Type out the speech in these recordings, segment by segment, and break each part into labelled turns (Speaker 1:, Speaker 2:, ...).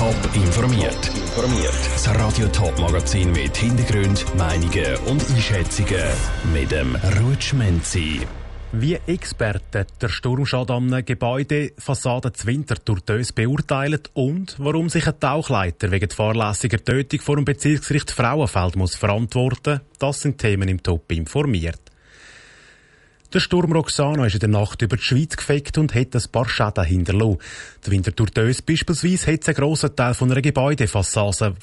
Speaker 1: Top informiert. Informiert. Das Radio Top Magazin mit Hintergrund, Meinungen und Einschätzungen mit dem Rutschmenzi.
Speaker 2: Wie Experten der Sturmschaden am Gebäude Fassade Zwinter durch Dös beurteilen und warum sich ein Tauchleiter wegen fahrlässiger Tötung vor dem Bezirksgericht Frauenfeld muss verantworten, das sind Themen im Top informiert. Der Sturm Roxana ist in der Nacht über die Schweiz gefegt und hat ein paar Schäden hinterlassen. Die Winterthur Dös beispielsweise hat einen grossen Teil von einer Gebäudefassade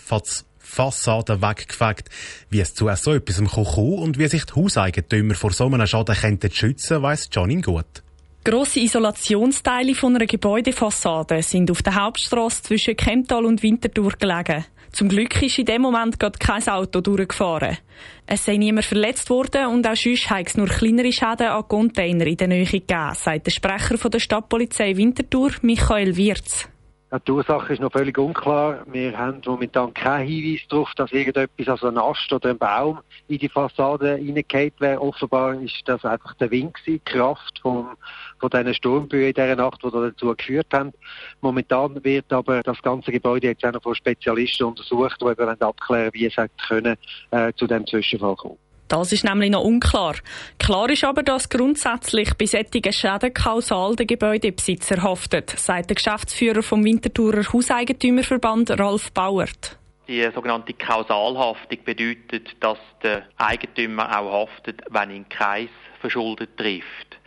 Speaker 2: Fassade weggefegt. Wie es zu so etwas kommen und wie sich die Hauseigentümer vor so einem Schaden könnten schützen, weiss Janin gut.
Speaker 3: Grosse Isolationsteile von einer Gebäudefassade sind auf der Hauptstrasse zwischen Kemptal und Winterthur gelegen. Zum Glück ist in dem Moment gerade kein Auto durchgefahren. Es sei niemand verletzt worden und auch sonst habe es nur kleinere Schäden an Container in der Nähe gegeben, sagt der Sprecher der Stadtpolizei Winterthur, Michael Wirz.
Speaker 4: Die Ursache ist noch völlig unklar. Wir haben momentan keinen Hinweis darauf, dass irgendetwas, also ein Ast oder ein Baum, in die Fassade reingeht wäre. Offenbar ist das einfach der Wind gewesen, die Kraft vom, von diesen Sturmböen in dieser Nacht, die dazu geführt haben. Momentan wird aber das ganze Gebäude jetzt auch noch von Spezialisten untersucht, die eben abklären wie es können, äh, zu dem Zwischenfall kommen.
Speaker 3: Das ist nämlich noch unklar. Klar ist aber, dass grundsätzlich bei solchen Schäden kausal der Gebäudebesitzer haftet, sagt der Geschäftsführer vom Winterthurer Hauseigentümerverband Ralf Bauert.
Speaker 5: Die sogenannte Kausalhaftung bedeutet, dass der Eigentümer auch haftet, wenn ihn Kreis verschuldet trifft.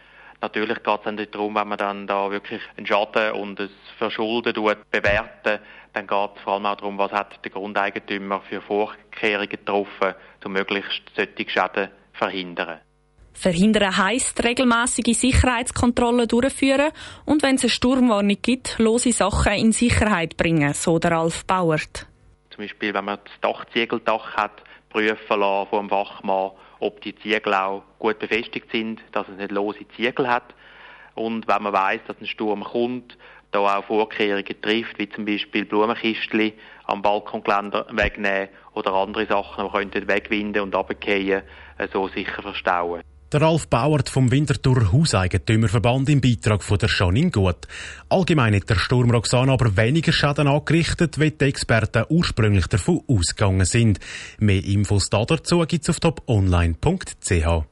Speaker 5: Natürlich geht es dann darum, wenn man dann da wirklich einen Schaden und ein Verschulden bewerten, dann geht es vor allem auch darum, was hat der Grundeigentümer für Vorkehrungen getroffen, um möglichst solche Schäden zu verhindern.
Speaker 3: Verhindern heisst regelmäßige Sicherheitskontrollen durchführen und wenn es eine Sturmwarnung gibt, lose Sachen in Sicherheit bringen, so der Ralf Bauert.
Speaker 5: Zum Beispiel, wenn man das Dachziegeldach hat, prüfen lassen vom Wachmann, ob die Ziegel auch gut befestigt sind, dass es nicht lose Ziegel hat. Und wenn man weiß, dass ein Sturm kommt, da auch Vorkehrungen trifft, wie zum Beispiel Blumenkistchen am Balkongeländer wegnehmen oder andere Sachen, die könnten wegwinden und runterfallen, äh, so sicher verstauen.
Speaker 2: Der Ralf Bauert vom Winterthur Hauseigentümerverband im Beitrag von der Janine Gut. Allgemein hat der Sturm Roxana aber weniger Schaden angerichtet, wie die Experten ursprünglich davon ausgegangen sind. Mehr Infos dazu gibt es auf toponline.ch.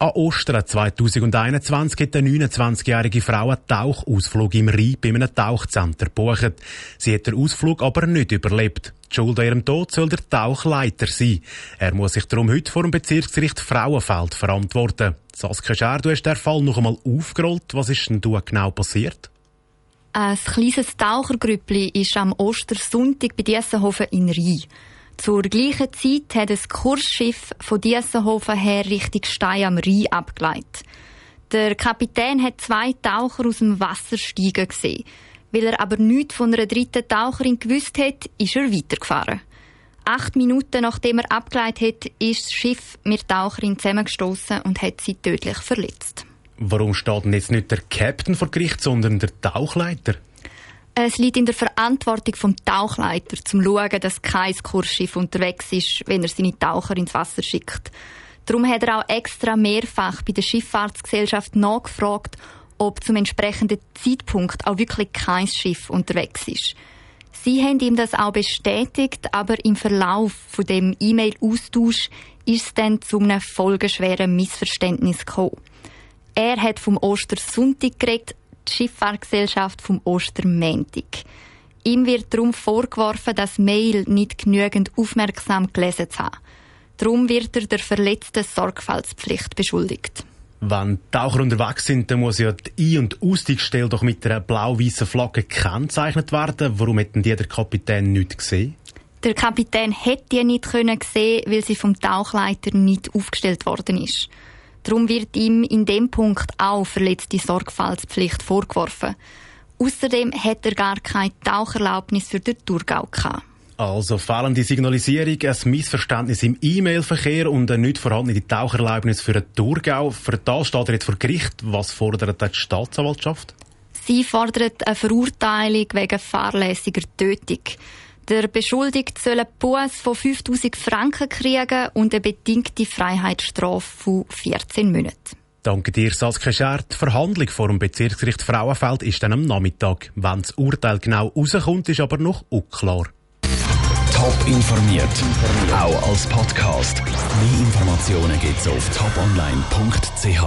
Speaker 2: An Ostern 2021 hat eine 29-jährige Frau einen Tauchausflug im Rhein bei einem Tauchcenter gebucht. Sie hat den Ausflug aber nicht überlebt. Die Schuld an ihrem Tod soll der Tauchleiter sein. Er muss sich darum heute vor dem Bezirksgericht Frauenfeld verantworten. Saskia Scher, du hast den Fall noch einmal aufgerollt. Was ist denn da genau passiert?
Speaker 6: Ein kleines Tauchergrüppli ist am Ostersonntag bei Diessenhofen in Rhein. Zur gleichen Zeit hat ein Kursschiff von Diessenhofen her Richtung Stein am Rhein abgeleitet. Der Kapitän hat zwei Taucher aus dem Wasser steigen gesehen. Weil er aber nichts von einer dritten Taucherin gewusst hat, ist er weitergefahren. Acht Minuten nachdem er abgeleitet hat, ist das Schiff mit der Taucherin zusammengestoßen und hat sie tödlich verletzt.
Speaker 2: Warum steht denn jetzt nicht der Captain vor Gericht, sondern der Tauchleiter?
Speaker 6: Es liegt in der Verantwortung vom Tauchleiter, zum schauen, dass kein Kursschiff unterwegs ist, wenn er seine Taucher ins Wasser schickt. Darum hat er auch extra mehrfach bei der Schifffahrtsgesellschaft nachgefragt, ob zum entsprechenden Zeitpunkt auch wirklich kein Schiff unterwegs ist. Sie haben ihm das auch bestätigt, aber im Verlauf von dem E-Mail-Austausch ist es dann zu einem folgeschweren Missverständnis gekommen. Er hat vom Ostersonntag geredet, die Schifffahrtsgesellschaft vom Ostermäntig. Ihm wird darum vorgeworfen, das Mail nicht genügend aufmerksam gelesen zu haben. Darum wird er der verletzten Sorgfaltspflicht beschuldigt.
Speaker 2: Wenn Taucher unterwegs sind, dann muss ja die Ein- und Ausstiegsstelle doch mit einer blau-weißen Flagge gekennzeichnet werden. Warum hätten die der Kapitän nicht gesehen?
Speaker 6: Der Kapitän hätte die nicht können sehen, weil sie vom Tauchleiter nicht aufgestellt worden ist. Darum wird ihm in dem Punkt auch verletzte Sorgfaltspflicht vorgeworfen. Außerdem hat er gar keine Taucherlaubnis für den Thurgau gehabt.
Speaker 2: Also fehlende Signalisierung, ein Missverständnis im E-Mail-Verkehr und eine nicht vorhandene Taucherlaubnis für den Thurgau. Für das steht er jetzt vor Gericht. Was fordert die Staatsanwaltschaft?
Speaker 6: Sie fordert eine Verurteilung wegen fahrlässiger Tötung. Der Beschuldigte soll einen Buß von 5000 Franken kriegen und eine bedingte Freiheitsstrafe von 14 Monaten.
Speaker 2: Danke dir, Saskia Scher. Die Verhandlung vor dem Bezirksgericht Frauenfeld ist dann am Nachmittag. Wenn das Urteil genau rauskommt, ist aber noch unklar.
Speaker 1: Top informiert, auch als Podcast. Mehr Informationen gibt's auf toponline.ch.